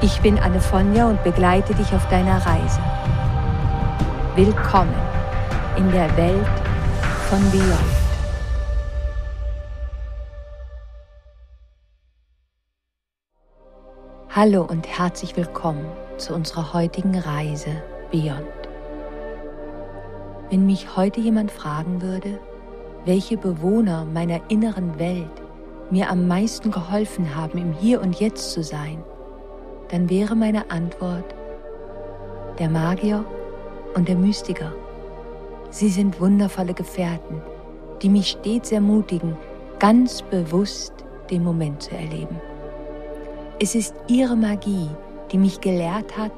Ich bin Anne Fonja und begleite dich auf deiner Reise. Willkommen in der Welt von Beyond. Hallo und herzlich willkommen zu unserer heutigen Reise Beyond. Wenn mich heute jemand fragen würde, welche Bewohner meiner inneren Welt mir am meisten geholfen haben, im Hier und Jetzt zu sein, dann wäre meine Antwort der Magier und der Mystiker. Sie sind wundervolle Gefährten, die mich stets ermutigen, ganz bewusst den Moment zu erleben. Es ist ihre Magie, die mich gelehrt hat,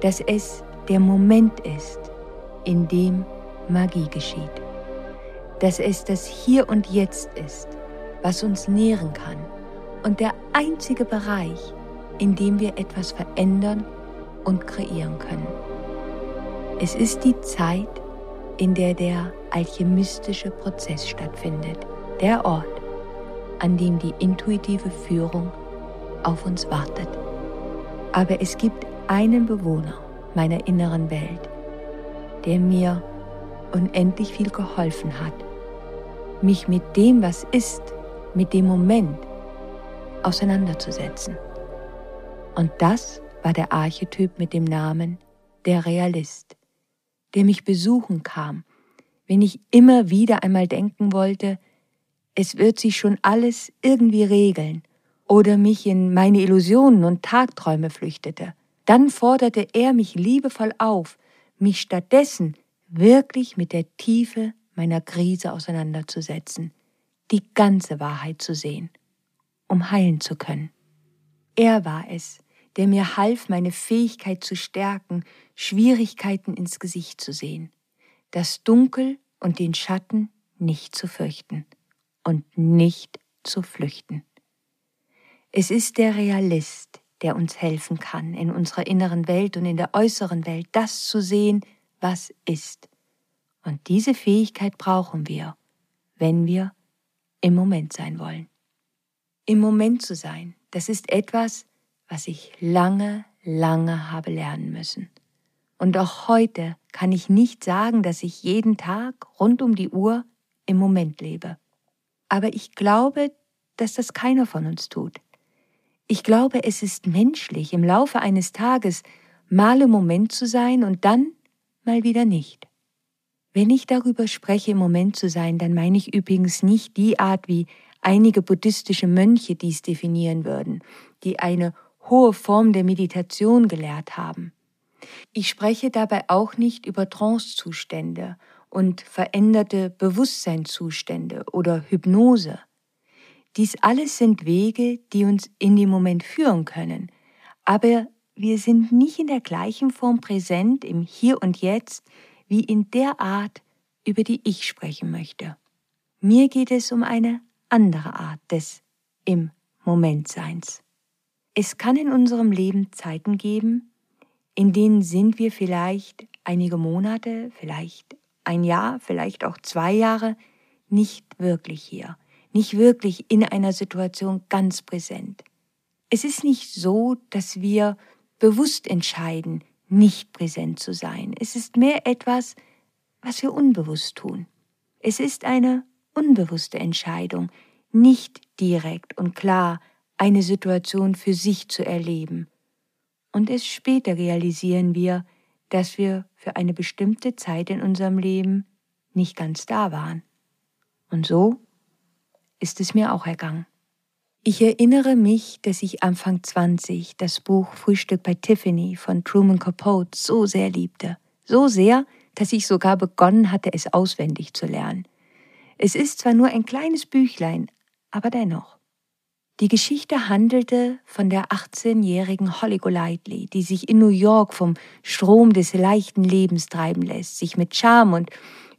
dass es der Moment ist, in dem Magie geschieht. Dass es das Hier und Jetzt ist, was uns nähren kann und der einzige Bereich, in dem wir etwas verändern und kreieren können. Es ist die Zeit, in der der alchemistische Prozess stattfindet, der Ort, an dem die intuitive Führung auf uns wartet. Aber es gibt einen Bewohner meiner inneren Welt, der mir unendlich viel geholfen hat, mich mit dem, was ist, mit dem Moment auseinanderzusetzen. Und das war der Archetyp mit dem Namen der Realist, der mich besuchen kam, wenn ich immer wieder einmal denken wollte, es wird sich schon alles irgendwie regeln oder mich in meine Illusionen und Tagträume flüchtete. Dann forderte er mich liebevoll auf, mich stattdessen wirklich mit der Tiefe meiner Krise auseinanderzusetzen, die ganze Wahrheit zu sehen, um heilen zu können. Er war es, der mir half, meine Fähigkeit zu stärken, Schwierigkeiten ins Gesicht zu sehen, das Dunkel und den Schatten nicht zu fürchten und nicht zu flüchten. Es ist der Realist, der uns helfen kann, in unserer inneren Welt und in der äußeren Welt das zu sehen, was ist. Und diese Fähigkeit brauchen wir, wenn wir im Moment sein wollen. Im Moment zu sein, das ist etwas, was ich lange, lange habe lernen müssen. Und auch heute kann ich nicht sagen, dass ich jeden Tag rund um die Uhr im Moment lebe. Aber ich glaube, dass das keiner von uns tut. Ich glaube, es ist menschlich, im Laufe eines Tages mal im Moment zu sein und dann mal wieder nicht. Wenn ich darüber spreche, im Moment zu sein, dann meine ich übrigens nicht die Art, wie einige buddhistische Mönche dies definieren würden, die eine hohe Form der Meditation gelehrt haben. Ich spreche dabei auch nicht über Trancezustände und veränderte Bewusstseinszustände oder Hypnose. Dies alles sind Wege, die uns in den Moment führen können, aber wir sind nicht in der gleichen Form präsent im Hier und Jetzt wie in der Art, über die ich sprechen möchte. Mir geht es um eine andere Art des im Momentseins. Es kann in unserem Leben Zeiten geben, in denen sind wir vielleicht einige Monate, vielleicht ein Jahr, vielleicht auch zwei Jahre nicht wirklich hier, nicht wirklich in einer Situation ganz präsent. Es ist nicht so, dass wir bewusst entscheiden, nicht präsent zu sein. Es ist mehr etwas, was wir unbewusst tun. Es ist eine unbewusste Entscheidung, nicht direkt und klar eine Situation für sich zu erleben. Und erst später realisieren wir, dass wir für eine bestimmte Zeit in unserem Leben nicht ganz da waren. Und so ist es mir auch ergangen. Ich erinnere mich, dass ich Anfang 20 das Buch Frühstück bei Tiffany von Truman Capote so sehr liebte. So sehr, dass ich sogar begonnen hatte, es auswendig zu lernen. Es ist zwar nur ein kleines Büchlein, aber dennoch. Die Geschichte handelte von der 18-jährigen Holly Golightly, die sich in New York vom Strom des leichten Lebens treiben lässt, sich mit Charme und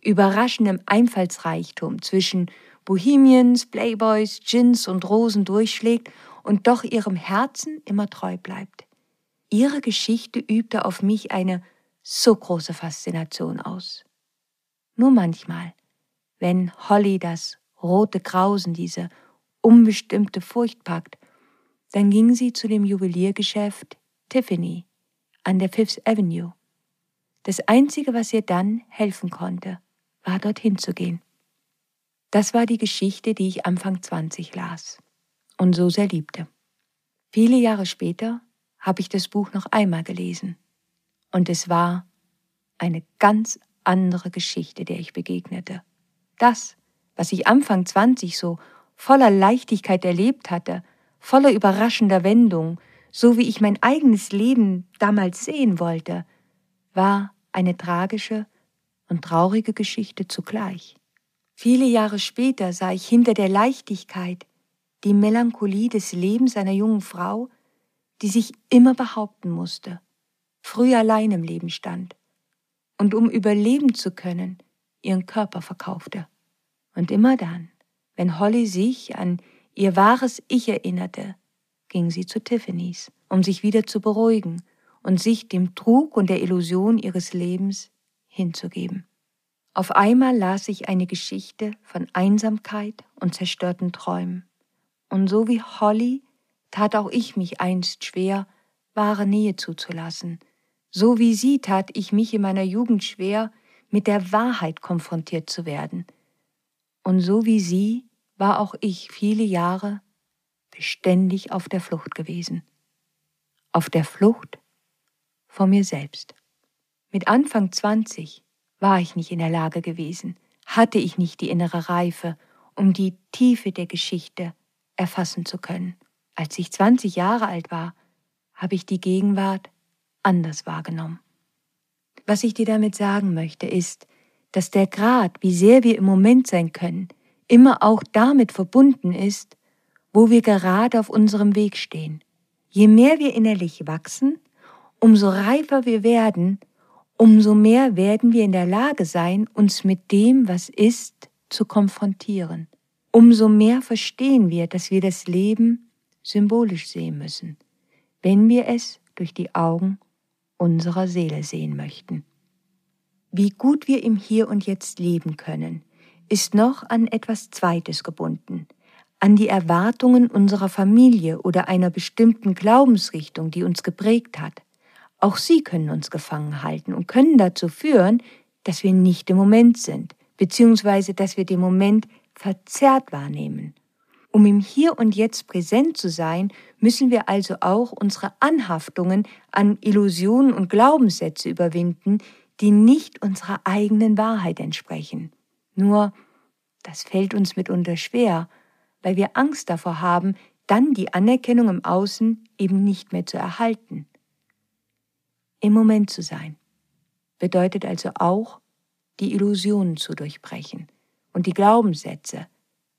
überraschendem Einfallsreichtum zwischen Bohemians, Playboys, Gins und Rosen durchschlägt und doch ihrem Herzen immer treu bleibt. Ihre Geschichte übte auf mich eine so große Faszination aus. Nur manchmal, wenn Holly das rote Grausen, diese unbestimmte Furcht packt, dann ging sie zu dem Juweliergeschäft Tiffany an der Fifth Avenue. Das Einzige, was ihr dann helfen konnte, war dorthin zu gehen. Das war die Geschichte, die ich Anfang 20 las und so sehr liebte. Viele Jahre später habe ich das Buch noch einmal gelesen und es war eine ganz andere Geschichte, der ich begegnete. Das, was ich Anfang 20 so voller Leichtigkeit erlebt hatte, voller überraschender Wendung, so wie ich mein eigenes Leben damals sehen wollte, war eine tragische und traurige Geschichte zugleich. Viele Jahre später sah ich hinter der Leichtigkeit die Melancholie des Lebens einer jungen Frau, die sich immer behaupten musste, früh allein im Leben stand und um überleben zu können, ihren Körper verkaufte. Und immer dann, wenn Holly sich an ihr wahres Ich erinnerte, ging sie zu Tiffany's, um sich wieder zu beruhigen und sich dem Trug und der Illusion ihres Lebens hinzugeben. Auf einmal las ich eine Geschichte von Einsamkeit und zerstörten Träumen. Und so wie Holly tat auch ich mich einst schwer, wahre Nähe zuzulassen. So wie sie tat ich mich in meiner Jugend schwer, mit der Wahrheit konfrontiert zu werden. Und so wie sie war auch ich viele Jahre beständig auf der Flucht gewesen. Auf der Flucht vor mir selbst. Mit Anfang 20 war ich nicht in der Lage gewesen, hatte ich nicht die innere Reife, um die Tiefe der Geschichte erfassen zu können. Als ich 20 Jahre alt war, habe ich die Gegenwart anders wahrgenommen. Was ich dir damit sagen möchte, ist, dass der Grad, wie sehr wir im Moment sein können, immer auch damit verbunden ist, wo wir gerade auf unserem Weg stehen. Je mehr wir innerlich wachsen, umso reifer wir werden, umso mehr werden wir in der Lage sein, uns mit dem, was ist, zu konfrontieren. Umso mehr verstehen wir, dass wir das Leben symbolisch sehen müssen, wenn wir es durch die Augen unserer Seele sehen möchten. Wie gut wir im Hier und Jetzt leben können, ist noch an etwas Zweites gebunden, an die Erwartungen unserer Familie oder einer bestimmten Glaubensrichtung, die uns geprägt hat. Auch sie können uns gefangen halten und können dazu führen, dass wir nicht im Moment sind, beziehungsweise dass wir den Moment verzerrt wahrnehmen. Um im Hier und Jetzt präsent zu sein, müssen wir also auch unsere Anhaftungen an Illusionen und Glaubenssätze überwinden, die nicht unserer eigenen Wahrheit entsprechen. Nur, das fällt uns mitunter schwer, weil wir Angst davor haben, dann die Anerkennung im Außen eben nicht mehr zu erhalten. Im Moment zu sein bedeutet also auch, die Illusionen zu durchbrechen und die Glaubenssätze,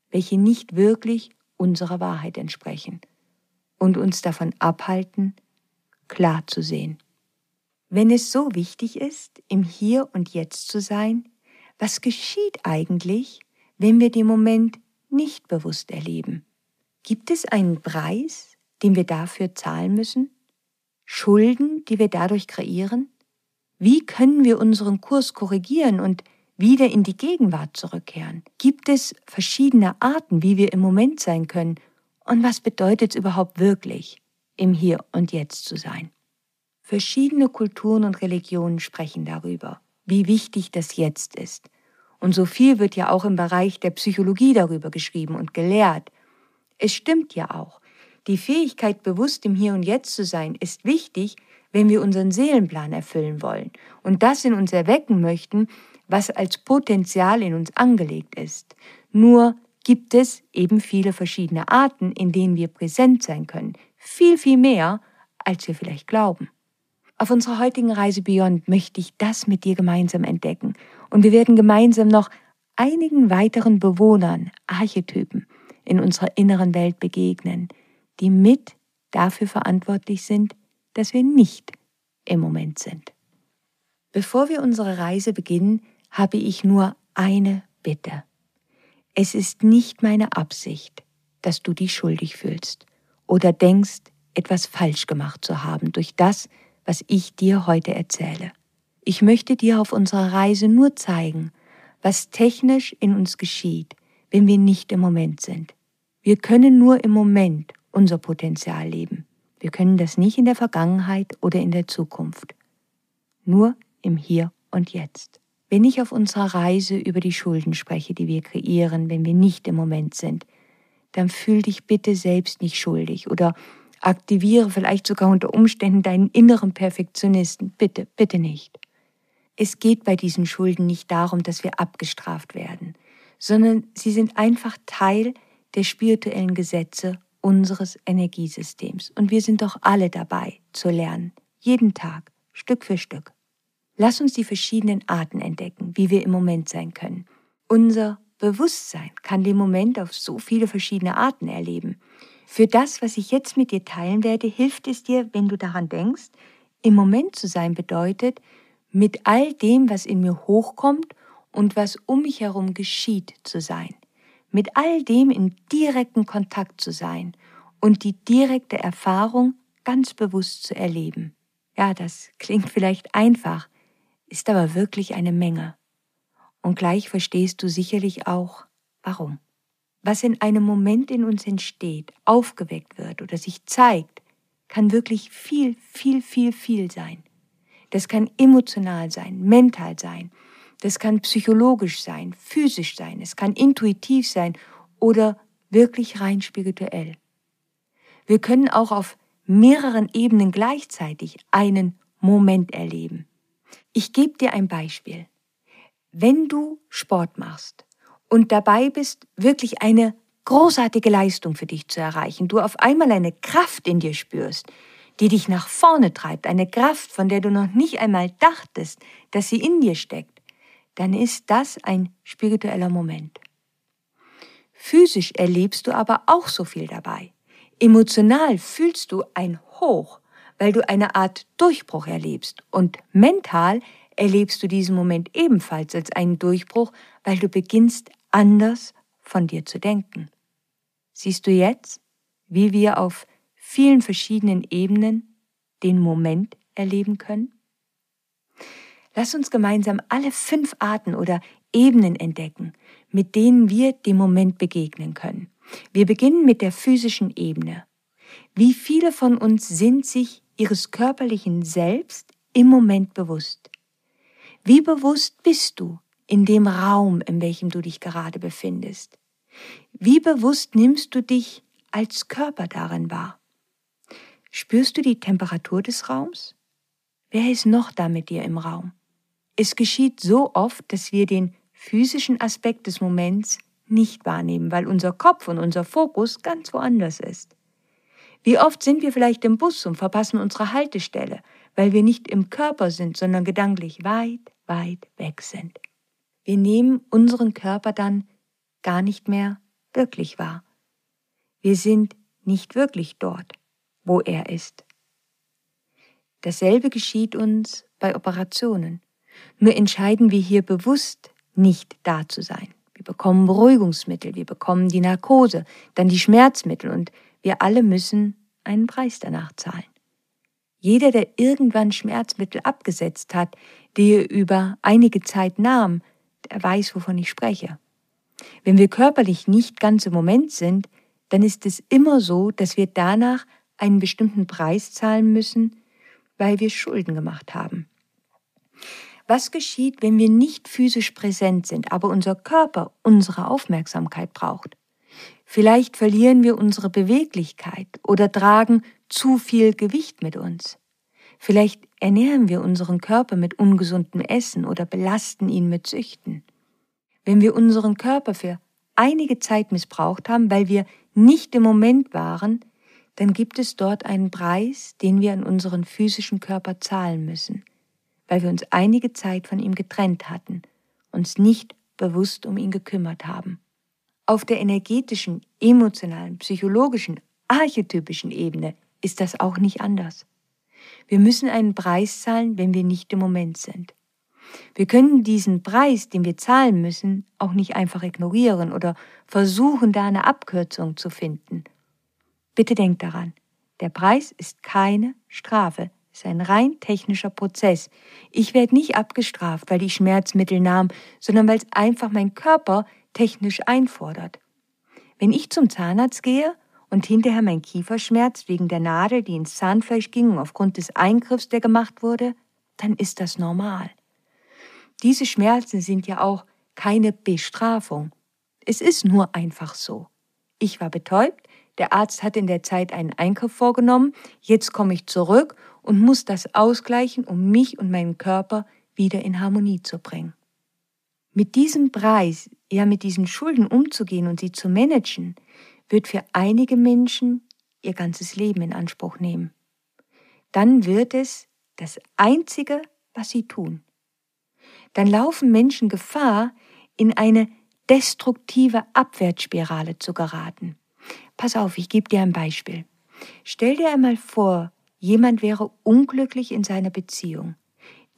welche nicht wirklich unserer Wahrheit entsprechen und uns davon abhalten, klar zu sehen. Wenn es so wichtig ist, im Hier und Jetzt zu sein, was geschieht eigentlich, wenn wir den Moment nicht bewusst erleben? Gibt es einen Preis, den wir dafür zahlen müssen? Schulden, die wir dadurch kreieren? Wie können wir unseren Kurs korrigieren und wieder in die Gegenwart zurückkehren? Gibt es verschiedene Arten, wie wir im Moment sein können? Und was bedeutet es überhaupt wirklich, im Hier und Jetzt zu sein? Verschiedene Kulturen und Religionen sprechen darüber, wie wichtig das Jetzt ist. Und so viel wird ja auch im Bereich der Psychologie darüber geschrieben und gelehrt. Es stimmt ja auch. Die Fähigkeit, bewusst im Hier und Jetzt zu sein, ist wichtig, wenn wir unseren Seelenplan erfüllen wollen und das in uns erwecken möchten, was als Potenzial in uns angelegt ist. Nur gibt es eben viele verschiedene Arten, in denen wir präsent sein können. Viel, viel mehr, als wir vielleicht glauben. Auf unserer heutigen Reise Beyond möchte ich das mit dir gemeinsam entdecken. Und wir werden gemeinsam noch einigen weiteren Bewohnern, Archetypen, in unserer inneren Welt begegnen, die mit dafür verantwortlich sind, dass wir nicht im Moment sind. Bevor wir unsere Reise beginnen, habe ich nur eine Bitte. Es ist nicht meine Absicht, dass du dich schuldig fühlst oder denkst, etwas falsch gemacht zu haben durch das, was ich dir heute erzähle. Ich möchte dir auf unserer Reise nur zeigen, was technisch in uns geschieht, wenn wir nicht im Moment sind. Wir können nur im Moment unser Potenzial leben. Wir können das nicht in der Vergangenheit oder in der Zukunft. Nur im Hier und Jetzt. Wenn ich auf unserer Reise über die Schulden spreche, die wir kreieren, wenn wir nicht im Moment sind, dann fühl dich bitte selbst nicht schuldig oder aktiviere vielleicht sogar unter Umständen deinen inneren Perfektionisten. Bitte, bitte nicht. Es geht bei diesen Schulden nicht darum, dass wir abgestraft werden, sondern sie sind einfach Teil der spirituellen Gesetze unseres Energiesystems. Und wir sind doch alle dabei zu lernen, jeden Tag, Stück für Stück. Lass uns die verschiedenen Arten entdecken, wie wir im Moment sein können. Unser Bewusstsein kann den Moment auf so viele verschiedene Arten erleben. Für das, was ich jetzt mit dir teilen werde, hilft es dir, wenn du daran denkst, im Moment zu sein bedeutet, mit all dem, was in mir hochkommt und was um mich herum geschieht, zu sein mit all dem in direkten Kontakt zu sein und die direkte Erfahrung ganz bewusst zu erleben. Ja, das klingt vielleicht einfach, ist aber wirklich eine Menge. Und gleich verstehst du sicherlich auch, warum. Was in einem Moment in uns entsteht, aufgeweckt wird oder sich zeigt, kann wirklich viel, viel, viel, viel sein. Das kann emotional sein, mental sein, das kann psychologisch sein, physisch sein, es kann intuitiv sein oder wirklich rein spirituell. Wir können auch auf mehreren Ebenen gleichzeitig einen Moment erleben. Ich gebe dir ein Beispiel. Wenn du Sport machst und dabei bist, wirklich eine großartige Leistung für dich zu erreichen, du auf einmal eine Kraft in dir spürst, die dich nach vorne treibt, eine Kraft, von der du noch nicht einmal dachtest, dass sie in dir steckt, dann ist das ein spiritueller Moment. Physisch erlebst du aber auch so viel dabei. Emotional fühlst du ein Hoch, weil du eine Art Durchbruch erlebst. Und mental erlebst du diesen Moment ebenfalls als einen Durchbruch, weil du beginnst anders von dir zu denken. Siehst du jetzt, wie wir auf vielen verschiedenen Ebenen den Moment erleben können? Lass uns gemeinsam alle fünf Arten oder Ebenen entdecken, mit denen wir dem Moment begegnen können. Wir beginnen mit der physischen Ebene. Wie viele von uns sind sich ihres körperlichen Selbst im Moment bewusst? Wie bewusst bist du in dem Raum, in welchem du dich gerade befindest? Wie bewusst nimmst du dich als Körper darin wahr? Spürst du die Temperatur des Raums? Wer ist noch da mit dir im Raum? Es geschieht so oft, dass wir den physischen Aspekt des Moments nicht wahrnehmen, weil unser Kopf und unser Fokus ganz woanders ist. Wie oft sind wir vielleicht im Bus und verpassen unsere Haltestelle, weil wir nicht im Körper sind, sondern gedanklich weit, weit weg sind. Wir nehmen unseren Körper dann gar nicht mehr wirklich wahr. Wir sind nicht wirklich dort, wo er ist. Dasselbe geschieht uns bei Operationen. Nur entscheiden wir hier bewusst, nicht da zu sein. Wir bekommen Beruhigungsmittel, wir bekommen die Narkose, dann die Schmerzmittel und wir alle müssen einen Preis danach zahlen. Jeder, der irgendwann Schmerzmittel abgesetzt hat, die er über einige Zeit nahm, der weiß, wovon ich spreche. Wenn wir körperlich nicht ganz im Moment sind, dann ist es immer so, dass wir danach einen bestimmten Preis zahlen müssen, weil wir Schulden gemacht haben. Was geschieht, wenn wir nicht physisch präsent sind, aber unser Körper unsere Aufmerksamkeit braucht? Vielleicht verlieren wir unsere Beweglichkeit oder tragen zu viel Gewicht mit uns. Vielleicht ernähren wir unseren Körper mit ungesundem Essen oder belasten ihn mit Süchten. Wenn wir unseren Körper für einige Zeit missbraucht haben, weil wir nicht im Moment waren, dann gibt es dort einen Preis, den wir an unseren physischen Körper zahlen müssen weil wir uns einige Zeit von ihm getrennt hatten, uns nicht bewusst um ihn gekümmert haben. Auf der energetischen, emotionalen, psychologischen, archetypischen Ebene ist das auch nicht anders. Wir müssen einen Preis zahlen, wenn wir nicht im Moment sind. Wir können diesen Preis, den wir zahlen müssen, auch nicht einfach ignorieren oder versuchen, da eine Abkürzung zu finden. Bitte denkt daran, der Preis ist keine Strafe, ist ein rein technischer Prozess. Ich werde nicht abgestraft, weil ich Schmerzmittel nahm, sondern weil es einfach mein Körper technisch einfordert. Wenn ich zum Zahnarzt gehe und hinterher mein Kiefer schmerzt wegen der Nadel, die ins Zahnfleisch ging und aufgrund des Eingriffs, der gemacht wurde, dann ist das normal. Diese Schmerzen sind ja auch keine Bestrafung. Es ist nur einfach so. Ich war betäubt, der Arzt hat in der Zeit einen Eingriff vorgenommen, jetzt komme ich zurück und muss das ausgleichen, um mich und meinen Körper wieder in Harmonie zu bringen. Mit diesem Preis, ja mit diesen Schulden umzugehen und sie zu managen, wird für einige Menschen ihr ganzes Leben in Anspruch nehmen. Dann wird es das Einzige, was sie tun. Dann laufen Menschen Gefahr, in eine destruktive Abwärtsspirale zu geraten. Pass auf, ich gebe dir ein Beispiel. Stell dir einmal vor, jemand wäre unglücklich in seiner Beziehung.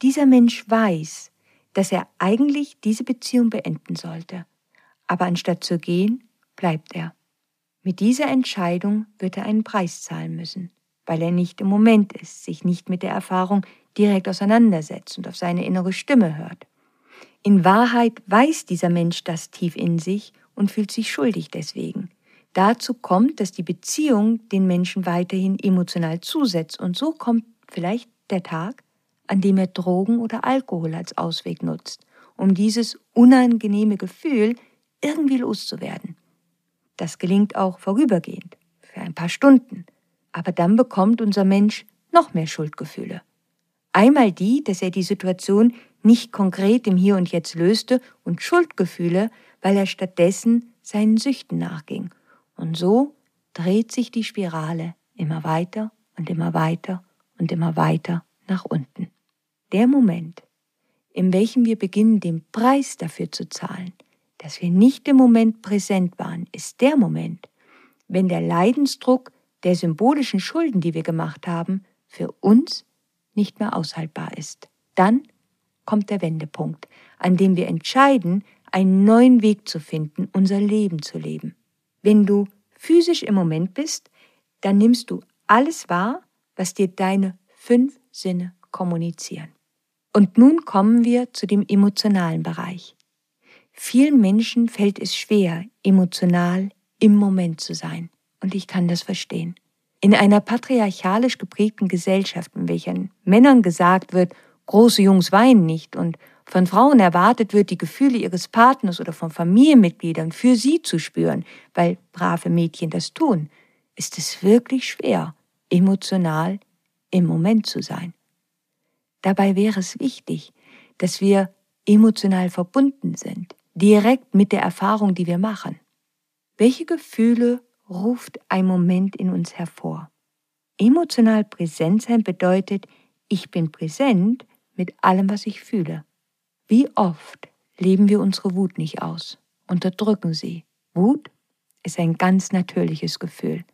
Dieser Mensch weiß, dass er eigentlich diese Beziehung beenden sollte. Aber anstatt zu gehen, bleibt er. Mit dieser Entscheidung wird er einen Preis zahlen müssen, weil er nicht im Moment ist, sich nicht mit der Erfahrung direkt auseinandersetzt und auf seine innere Stimme hört. In Wahrheit weiß dieser Mensch das tief in sich und fühlt sich schuldig deswegen. Dazu kommt, dass die Beziehung den Menschen weiterhin emotional zusetzt und so kommt vielleicht der Tag, an dem er Drogen oder Alkohol als Ausweg nutzt, um dieses unangenehme Gefühl irgendwie loszuwerden. Das gelingt auch vorübergehend, für ein paar Stunden, aber dann bekommt unser Mensch noch mehr Schuldgefühle. Einmal die, dass er die Situation nicht konkret im Hier und Jetzt löste und Schuldgefühle, weil er stattdessen seinen Süchten nachging und so dreht sich die Spirale immer weiter und immer weiter und immer weiter nach unten. Der Moment, in welchem wir beginnen, den Preis dafür zu zahlen, dass wir nicht im Moment präsent waren, ist der Moment, wenn der Leidensdruck der symbolischen Schulden, die wir gemacht haben, für uns nicht mehr aushaltbar ist. Dann kommt der Wendepunkt, an dem wir entscheiden, einen neuen Weg zu finden, unser Leben zu leben. Wenn du physisch im Moment bist, dann nimmst du alles wahr, was dir deine fünf Sinne kommunizieren. Und nun kommen wir zu dem emotionalen Bereich. Vielen Menschen fällt es schwer, emotional im Moment zu sein. Und ich kann das verstehen. In einer patriarchalisch geprägten Gesellschaft, in welcher Männern gesagt wird, große Jungs weinen nicht und von Frauen erwartet wird, die Gefühle ihres Partners oder von Familienmitgliedern für sie zu spüren, weil brave Mädchen das tun, ist es wirklich schwer, emotional im Moment zu sein. Dabei wäre es wichtig, dass wir emotional verbunden sind, direkt mit der Erfahrung, die wir machen. Welche Gefühle ruft ein Moment in uns hervor? Emotional präsent sein bedeutet, ich bin präsent mit allem, was ich fühle. Wie oft leben wir unsere Wut nicht aus, unterdrücken sie. Wut ist ein ganz natürliches Gefühl,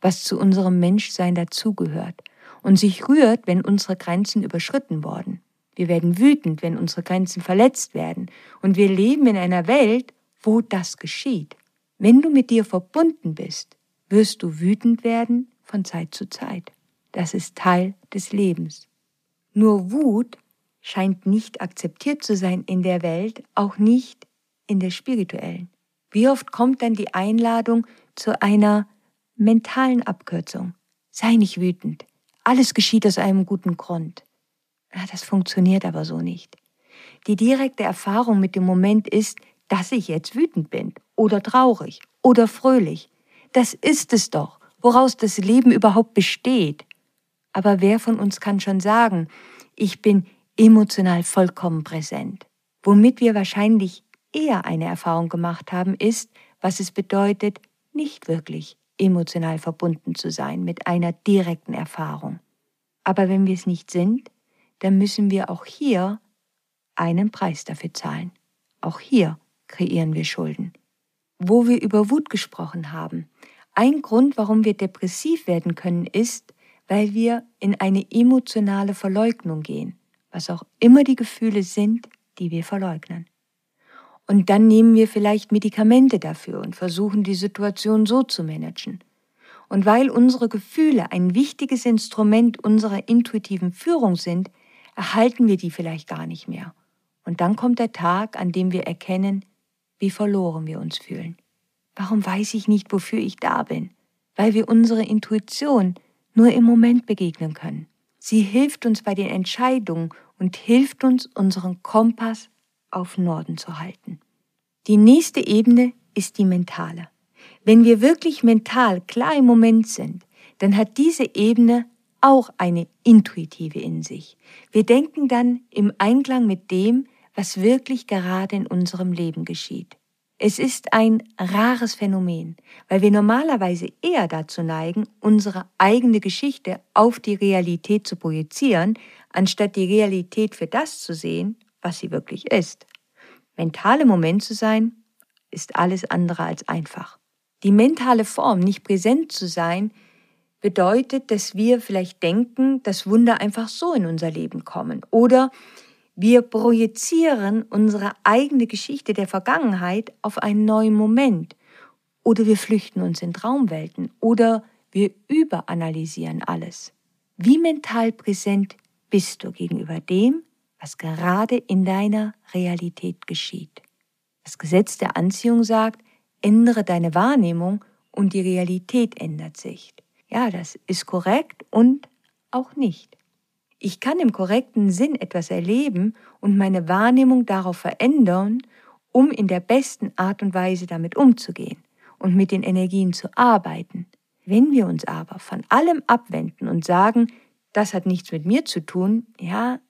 was zu unserem Menschsein dazugehört und sich rührt, wenn unsere Grenzen überschritten worden. Wir werden wütend, wenn unsere Grenzen verletzt werden, und wir leben in einer Welt, wo das geschieht. Wenn du mit dir verbunden bist, wirst du wütend werden von Zeit zu Zeit. Das ist Teil des Lebens. Nur Wut scheint nicht akzeptiert zu sein in der Welt, auch nicht in der spirituellen. Wie oft kommt dann die Einladung zu einer mentalen Abkürzung? Sei nicht wütend. Alles geschieht aus einem guten Grund. Ja, das funktioniert aber so nicht. Die direkte Erfahrung mit dem Moment ist, dass ich jetzt wütend bin oder traurig oder fröhlich. Das ist es doch, woraus das Leben überhaupt besteht. Aber wer von uns kann schon sagen, ich bin emotional vollkommen präsent. Womit wir wahrscheinlich eher eine Erfahrung gemacht haben, ist, was es bedeutet, nicht wirklich emotional verbunden zu sein mit einer direkten Erfahrung. Aber wenn wir es nicht sind, dann müssen wir auch hier einen Preis dafür zahlen. Auch hier kreieren wir Schulden. wo wir über Wut gesprochen haben. Ein Grund, warum wir depressiv werden können, ist, weil wir in eine emotionale Verleugnung gehen, was auch immer die Gefühle sind, die wir verleugnen. Und dann nehmen wir vielleicht Medikamente dafür und versuchen die Situation so zu managen. Und weil unsere Gefühle ein wichtiges Instrument unserer intuitiven Führung sind, erhalten wir die vielleicht gar nicht mehr. Und dann kommt der Tag, an dem wir erkennen, wie verloren wir uns fühlen. Warum weiß ich nicht, wofür ich da bin? Weil wir unsere Intuition nur im Moment begegnen können. Sie hilft uns bei den Entscheidungen und hilft uns, unseren Kompass auf Norden zu halten. Die nächste Ebene ist die mentale. Wenn wir wirklich mental klar im Moment sind, dann hat diese Ebene auch eine intuitive in sich. Wir denken dann im Einklang mit dem, was wirklich gerade in unserem Leben geschieht. Es ist ein rares Phänomen, weil wir normalerweise eher dazu neigen, unsere eigene Geschichte auf die Realität zu projizieren, anstatt die Realität für das zu sehen, was sie wirklich ist. Mental im Moment zu sein, ist alles andere als einfach. Die mentale Form, nicht präsent zu sein, bedeutet, dass wir vielleicht denken, dass Wunder einfach so in unser Leben kommen oder wir projizieren unsere eigene Geschichte der Vergangenheit auf einen neuen Moment. Oder wir flüchten uns in Traumwelten. Oder wir überanalysieren alles. Wie mental präsent bist du gegenüber dem, was gerade in deiner Realität geschieht? Das Gesetz der Anziehung sagt, ändere deine Wahrnehmung und die Realität ändert sich. Ja, das ist korrekt und auch nicht. Ich kann im korrekten Sinn etwas erleben und meine Wahrnehmung darauf verändern, um in der besten Art und Weise damit umzugehen und mit den Energien zu arbeiten. Wenn wir uns aber von allem abwenden und sagen, das hat nichts mit mir zu tun, ja,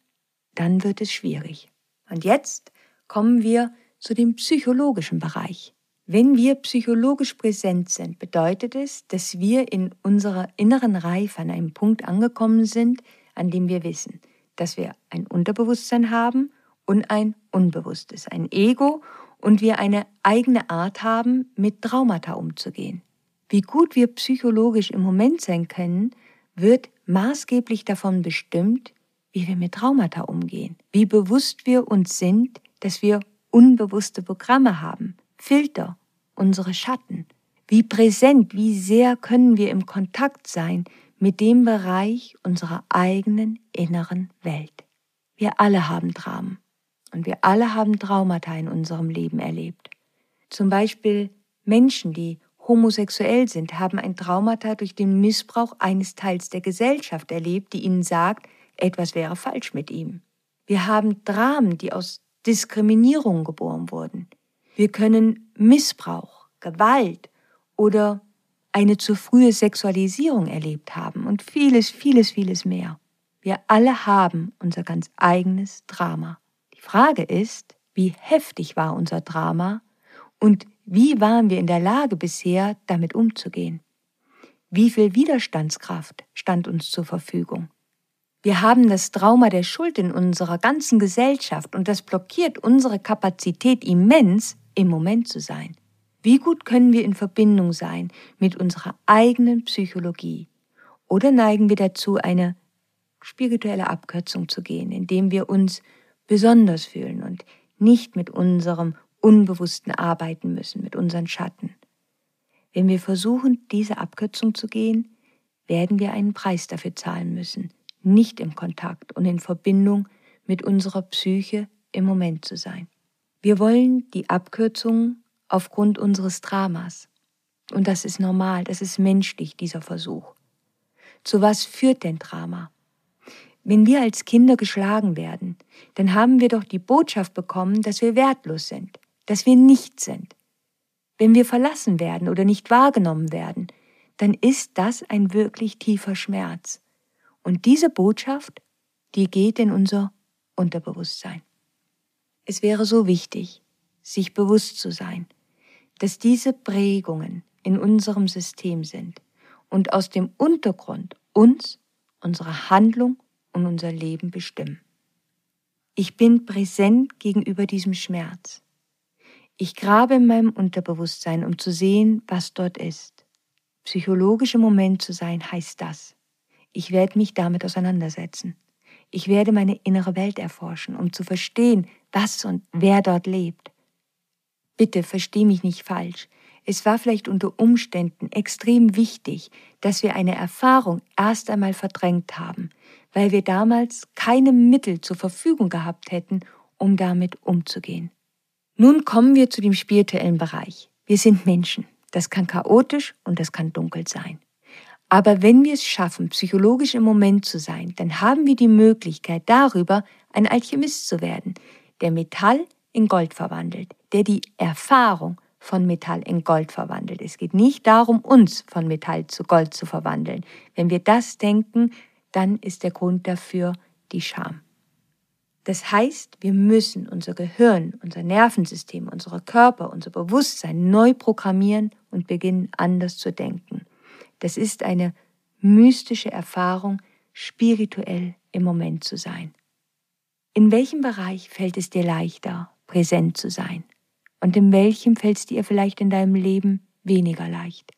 dann wird es schwierig. Und jetzt kommen wir zu dem psychologischen Bereich. Wenn wir psychologisch präsent sind, bedeutet es, dass wir in unserer inneren Reife an einem Punkt angekommen sind, an dem wir wissen, dass wir ein Unterbewusstsein haben und ein Unbewusstes, ein Ego und wir eine eigene Art haben, mit Traumata umzugehen. Wie gut wir psychologisch im Moment sein können, wird maßgeblich davon bestimmt, wie wir mit Traumata umgehen, wie bewusst wir uns sind, dass wir unbewusste Programme haben, Filter, unsere Schatten, wie präsent, wie sehr können wir im Kontakt sein mit dem Bereich unserer eigenen inneren Welt. Wir alle haben Dramen und wir alle haben Traumata in unserem Leben erlebt. Zum Beispiel Menschen, die homosexuell sind, haben ein Traumata durch den Missbrauch eines Teils der Gesellschaft erlebt, die ihnen sagt, etwas wäre falsch mit ihm. Wir haben Dramen, die aus Diskriminierung geboren wurden. Wir können Missbrauch, Gewalt oder eine zu frühe Sexualisierung erlebt haben und vieles, vieles, vieles mehr. Wir alle haben unser ganz eigenes Drama. Die Frage ist, wie heftig war unser Drama und wie waren wir in der Lage bisher, damit umzugehen? Wie viel Widerstandskraft stand uns zur Verfügung? Wir haben das Trauma der Schuld in unserer ganzen Gesellschaft und das blockiert unsere Kapazität immens, im Moment zu sein. Wie gut können wir in Verbindung sein mit unserer eigenen Psychologie? Oder neigen wir dazu, eine spirituelle Abkürzung zu gehen, indem wir uns besonders fühlen und nicht mit unserem Unbewussten arbeiten müssen, mit unseren Schatten? Wenn wir versuchen, diese Abkürzung zu gehen, werden wir einen Preis dafür zahlen müssen, nicht im Kontakt und in Verbindung mit unserer Psyche im Moment zu sein. Wir wollen die Abkürzung aufgrund unseres Dramas. Und das ist normal, das ist menschlich, dieser Versuch. Zu was führt denn Drama? Wenn wir als Kinder geschlagen werden, dann haben wir doch die Botschaft bekommen, dass wir wertlos sind, dass wir nichts sind. Wenn wir verlassen werden oder nicht wahrgenommen werden, dann ist das ein wirklich tiefer Schmerz. Und diese Botschaft, die geht in unser Unterbewusstsein. Es wäre so wichtig, sich bewusst zu sein, dass diese Prägungen in unserem System sind und aus dem Untergrund uns, unsere Handlung und unser Leben bestimmen. Ich bin präsent gegenüber diesem Schmerz. Ich grabe in meinem Unterbewusstsein, um zu sehen, was dort ist. Psychologisch im Moment zu sein heißt das. Ich werde mich damit auseinandersetzen. Ich werde meine innere Welt erforschen, um zu verstehen, was und wer dort lebt. Bitte versteh mich nicht falsch. Es war vielleicht unter Umständen extrem wichtig, dass wir eine Erfahrung erst einmal verdrängt haben, weil wir damals keine Mittel zur Verfügung gehabt hätten, um damit umzugehen. Nun kommen wir zu dem spirituellen Bereich. Wir sind Menschen. Das kann chaotisch und das kann dunkel sein. Aber wenn wir es schaffen, psychologisch im Moment zu sein, dann haben wir die Möglichkeit darüber, ein Alchemist zu werden, der Metall in Gold verwandelt, der die Erfahrung von Metall in Gold verwandelt. Es geht nicht darum, uns von Metall zu Gold zu verwandeln. Wenn wir das denken, dann ist der Grund dafür die Scham. Das heißt, wir müssen unser Gehirn, unser Nervensystem, unsere Körper, unser Bewusstsein neu programmieren und beginnen anders zu denken. Das ist eine mystische Erfahrung, spirituell im Moment zu sein. In welchem Bereich fällt es dir leichter, präsent zu sein? Und in welchem fällt es dir vielleicht in deinem Leben weniger leicht?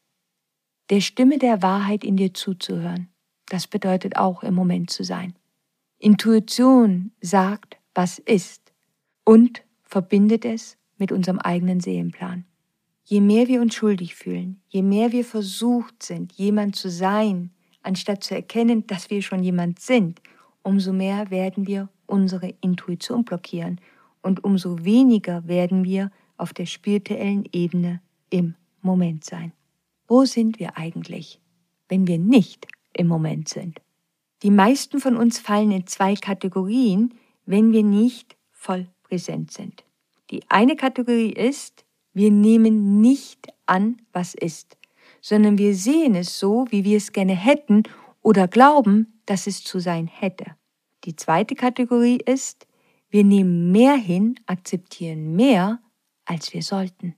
Der Stimme der Wahrheit in dir zuzuhören, das bedeutet auch im Moment zu sein. Intuition sagt, was ist und verbindet es mit unserem eigenen Seelenplan. Je mehr wir uns schuldig fühlen, je mehr wir versucht sind, jemand zu sein, anstatt zu erkennen, dass wir schon jemand sind, umso mehr werden wir unsere Intuition blockieren und umso weniger werden wir auf der spirituellen Ebene im Moment sein. Wo sind wir eigentlich, wenn wir nicht im Moment sind? Die meisten von uns fallen in zwei Kategorien, wenn wir nicht voll präsent sind. Die eine Kategorie ist, wir nehmen nicht an, was ist, sondern wir sehen es so, wie wir es gerne hätten oder glauben, dass es zu sein hätte. Die zweite Kategorie ist, wir nehmen mehr hin, akzeptieren mehr, als wir sollten.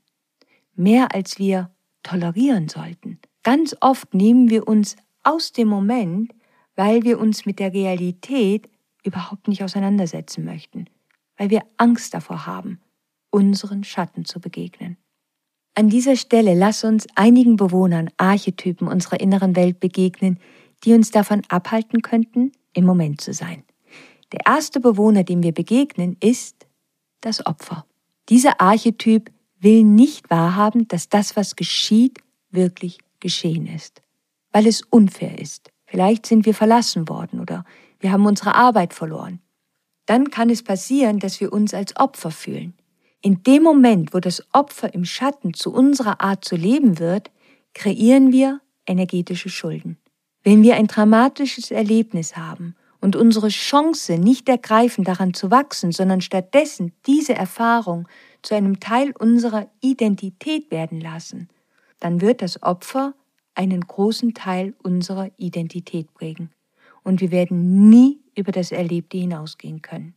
Mehr, als wir tolerieren sollten. Ganz oft nehmen wir uns aus dem Moment, weil wir uns mit der Realität überhaupt nicht auseinandersetzen möchten, weil wir Angst davor haben, unseren Schatten zu begegnen. An dieser Stelle lass uns einigen Bewohnern, Archetypen unserer inneren Welt begegnen, die uns davon abhalten könnten, im Moment zu sein. Der erste Bewohner, dem wir begegnen, ist das Opfer. Dieser Archetyp will nicht wahrhaben, dass das, was geschieht, wirklich geschehen ist, weil es unfair ist. Vielleicht sind wir verlassen worden oder wir haben unsere Arbeit verloren. Dann kann es passieren, dass wir uns als Opfer fühlen. In dem Moment, wo das Opfer im Schatten zu unserer Art zu leben wird, kreieren wir energetische Schulden. Wenn wir ein dramatisches Erlebnis haben und unsere Chance nicht ergreifen, daran zu wachsen, sondern stattdessen diese Erfahrung zu einem Teil unserer Identität werden lassen, dann wird das Opfer einen großen Teil unserer Identität prägen und wir werden nie über das Erlebte hinausgehen können.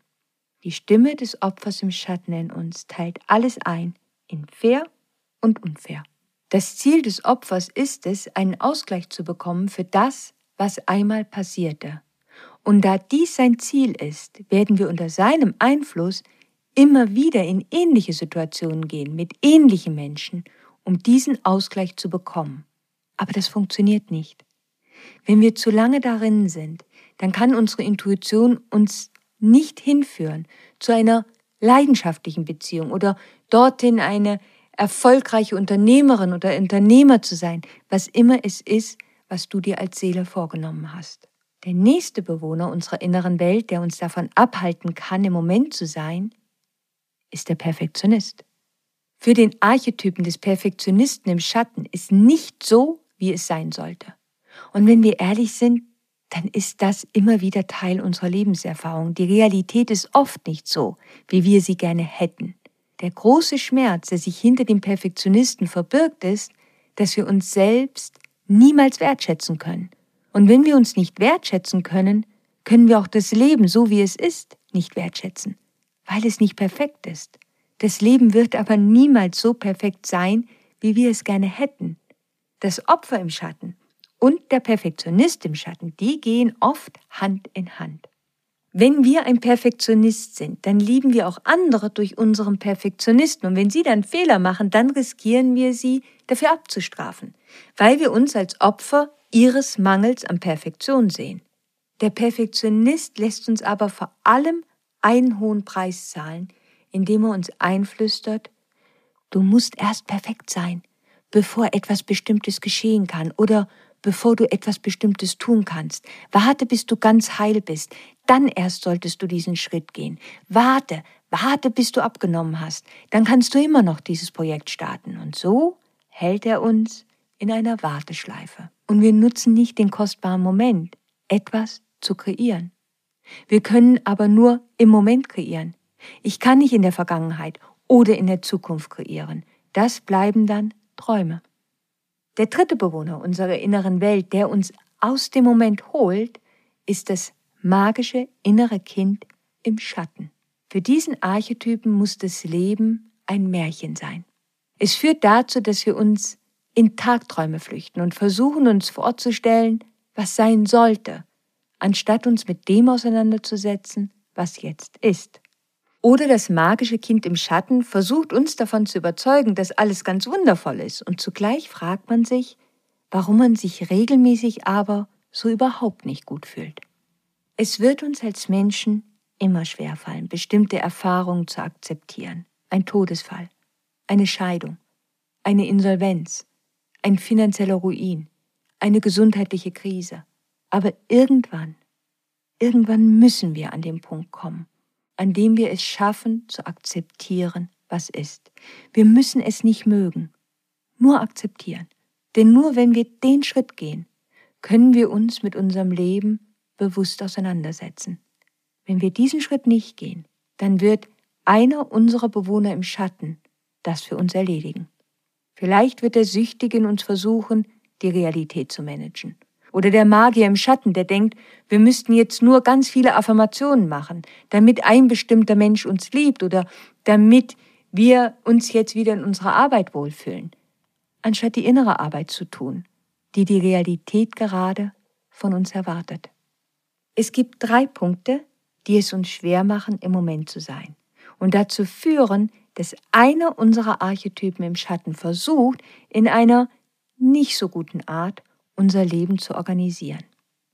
Die Stimme des Opfers im Schatten in uns teilt alles ein in fair und unfair. Das Ziel des Opfers ist es, einen Ausgleich zu bekommen für das, was einmal passierte. Und da dies sein Ziel ist, werden wir unter seinem Einfluss immer wieder in ähnliche Situationen gehen, mit ähnlichen Menschen, um diesen Ausgleich zu bekommen. Aber das funktioniert nicht. Wenn wir zu lange darin sind, dann kann unsere Intuition uns nicht hinführen zu einer leidenschaftlichen Beziehung oder dorthin eine erfolgreiche Unternehmerin oder Unternehmer zu sein, was immer es ist, was du dir als Seele vorgenommen hast. Der nächste Bewohner unserer inneren Welt, der uns davon abhalten kann, im Moment zu sein, ist der Perfektionist. Für den Archetypen des Perfektionisten im Schatten ist nicht so, wie es sein sollte. Und wenn wir ehrlich sind, dann ist das immer wieder Teil unserer Lebenserfahrung. Die Realität ist oft nicht so, wie wir sie gerne hätten. Der große Schmerz, der sich hinter dem Perfektionisten verbirgt, ist, dass wir uns selbst niemals wertschätzen können. Und wenn wir uns nicht wertschätzen können, können wir auch das Leben, so wie es ist, nicht wertschätzen, weil es nicht perfekt ist. Das Leben wird aber niemals so perfekt sein, wie wir es gerne hätten. Das Opfer im Schatten und der Perfektionist im Schatten, die gehen oft Hand in Hand. Wenn wir ein Perfektionist sind, dann lieben wir auch andere durch unseren Perfektionisten. Und wenn sie dann Fehler machen, dann riskieren wir sie dafür abzustrafen, weil wir uns als Opfer ihres Mangels an Perfektion sehen. Der Perfektionist lässt uns aber vor allem einen hohen Preis zahlen, indem er uns einflüstert, du musst erst perfekt sein, bevor etwas Bestimmtes geschehen kann oder bevor du etwas Bestimmtes tun kannst. Warte, bis du ganz heil bist. Dann erst solltest du diesen Schritt gehen. Warte, warte, bis du abgenommen hast. Dann kannst du immer noch dieses Projekt starten. Und so hält er uns in einer Warteschleife. Und wir nutzen nicht den kostbaren Moment, etwas zu kreieren. Wir können aber nur im Moment kreieren. Ich kann nicht in der Vergangenheit oder in der Zukunft kreieren. Das bleiben dann Träume. Der dritte Bewohner unserer inneren Welt, der uns aus dem Moment holt, ist das magische innere Kind im Schatten. Für diesen Archetypen muss das Leben ein Märchen sein. Es führt dazu, dass wir uns in Tagträume flüchten und versuchen uns vorzustellen, was sein sollte, anstatt uns mit dem auseinanderzusetzen, was jetzt ist. Oder das magische Kind im Schatten versucht uns davon zu überzeugen, dass alles ganz wundervoll ist, und zugleich fragt man sich, warum man sich regelmäßig aber so überhaupt nicht gut fühlt. Es wird uns als Menschen immer schwerfallen, bestimmte Erfahrungen zu akzeptieren. Ein Todesfall, eine Scheidung, eine Insolvenz, ein finanzieller Ruin, eine gesundheitliche Krise. Aber irgendwann, irgendwann müssen wir an den Punkt kommen, an dem wir es schaffen zu akzeptieren, was ist. Wir müssen es nicht mögen, nur akzeptieren. Denn nur wenn wir den Schritt gehen, können wir uns mit unserem Leben bewusst auseinandersetzen. Wenn wir diesen Schritt nicht gehen, dann wird einer unserer Bewohner im Schatten das für uns erledigen. Vielleicht wird der Süchtige in uns versuchen, die Realität zu managen. Oder der Magier im Schatten, der denkt, wir müssten jetzt nur ganz viele Affirmationen machen, damit ein bestimmter Mensch uns liebt oder damit wir uns jetzt wieder in unserer Arbeit wohlfühlen, anstatt die innere Arbeit zu tun, die die Realität gerade von uns erwartet. Es gibt drei Punkte, die es uns schwer machen, im Moment zu sein und dazu führen, dass einer unserer Archetypen im Schatten versucht, in einer nicht so guten Art unser Leben zu organisieren.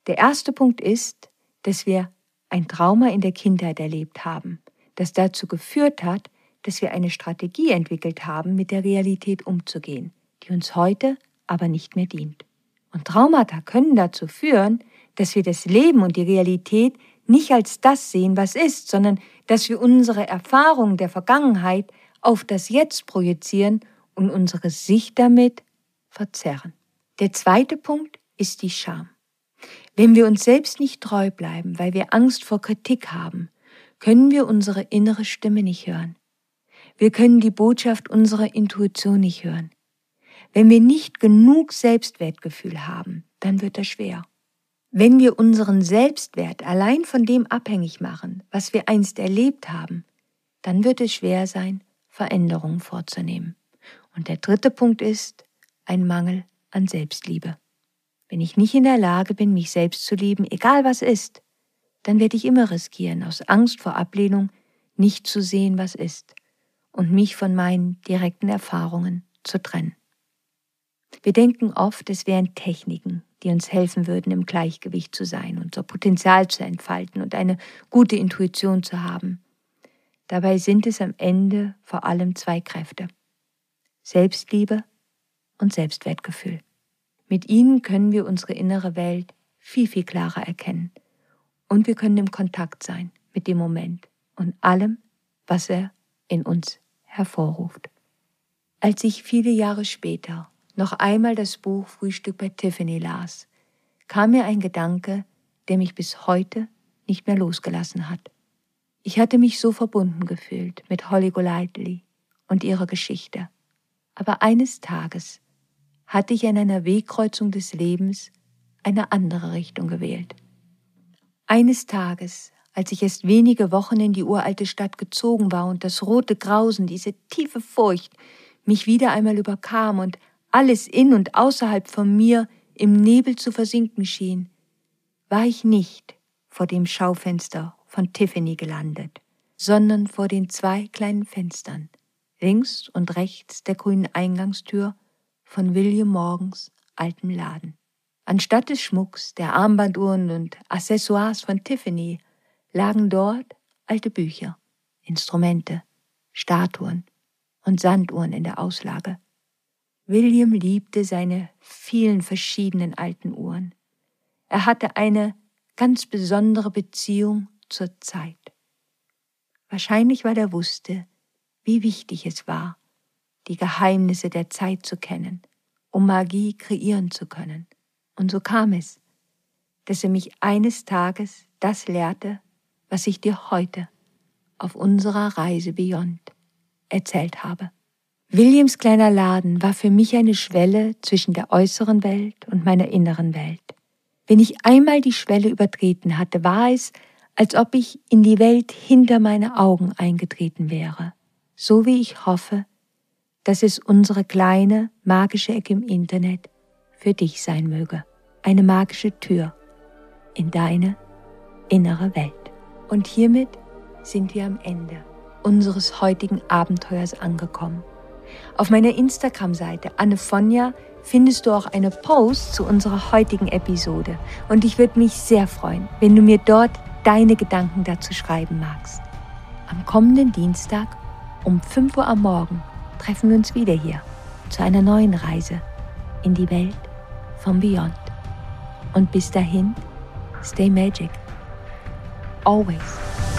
Der erste Punkt ist, dass wir ein Trauma in der Kindheit erlebt haben, das dazu geführt hat, dass wir eine Strategie entwickelt haben, mit der Realität umzugehen, die uns heute aber nicht mehr dient. Und Traumata können dazu führen, dass wir das Leben und die Realität nicht als das sehen, was ist, sondern dass wir unsere Erfahrungen der Vergangenheit auf das Jetzt projizieren und unsere Sicht damit verzerren. Der zweite Punkt ist die Scham. Wenn wir uns selbst nicht treu bleiben, weil wir Angst vor Kritik haben, können wir unsere innere Stimme nicht hören. Wir können die Botschaft unserer Intuition nicht hören. Wenn wir nicht genug Selbstwertgefühl haben, dann wird das schwer. Wenn wir unseren Selbstwert allein von dem abhängig machen, was wir einst erlebt haben, dann wird es schwer sein, Veränderungen vorzunehmen. Und der dritte Punkt ist ein Mangel an Selbstliebe. Wenn ich nicht in der Lage bin, mich selbst zu lieben, egal was ist, dann werde ich immer riskieren, aus Angst vor Ablehnung nicht zu sehen, was ist und mich von meinen direkten Erfahrungen zu trennen. Wir denken oft, es wären Techniken, die uns helfen würden, im Gleichgewicht zu sein, unser Potenzial zu entfalten und eine gute Intuition zu haben. Dabei sind es am Ende vor allem zwei Kräfte. Selbstliebe und Selbstwertgefühl. Mit ihnen können wir unsere innere Welt viel, viel klarer erkennen. Und wir können im Kontakt sein mit dem Moment und allem, was er in uns hervorruft. Als ich viele Jahre später noch einmal das Buch Frühstück bei Tiffany las, kam mir ein Gedanke, der mich bis heute nicht mehr losgelassen hat. Ich hatte mich so verbunden gefühlt mit Holly Golightly und ihrer Geschichte. Aber eines Tages hatte ich an einer Wegkreuzung des Lebens eine andere Richtung gewählt. Eines Tages, als ich erst wenige Wochen in die uralte Stadt gezogen war und das rote Grausen, diese tiefe Furcht mich wieder einmal überkam und alles in und außerhalb von mir im Nebel zu versinken schien, war ich nicht vor dem Schaufenster von Tiffany gelandet, sondern vor den zwei kleinen Fenstern, links und rechts der grünen Eingangstür von William Morgens altem Laden. Anstatt des Schmucks, der Armbanduhren und Accessoires von Tiffany lagen dort alte Bücher, Instrumente, Statuen und Sanduhren in der Auslage. William liebte seine vielen verschiedenen alten Uhren. Er hatte eine ganz besondere Beziehung zur Zeit. Wahrscheinlich, weil er wusste, wie wichtig es war, die Geheimnisse der Zeit zu kennen, um Magie kreieren zu können. Und so kam es, dass er mich eines Tages das lehrte, was ich dir heute auf unserer Reise Beyond erzählt habe. Williams kleiner Laden war für mich eine Schwelle zwischen der äußeren Welt und meiner inneren Welt. Wenn ich einmal die Schwelle übertreten hatte, war es, als ob ich in die Welt hinter meine Augen eingetreten wäre, so wie ich hoffe, dass es unsere kleine magische Ecke im Internet für dich sein möge. Eine magische Tür in deine innere Welt. Und hiermit sind wir am Ende unseres heutigen Abenteuers angekommen. Auf meiner Instagram-Seite Annefonja findest du auch eine Post zu unserer heutigen Episode und ich würde mich sehr freuen, wenn du mir dort deine Gedanken dazu schreiben magst. Am kommenden Dienstag um 5 Uhr am Morgen treffen wir uns wieder hier zu einer neuen Reise in die Welt vom Beyond. Und bis dahin, stay magic. Always.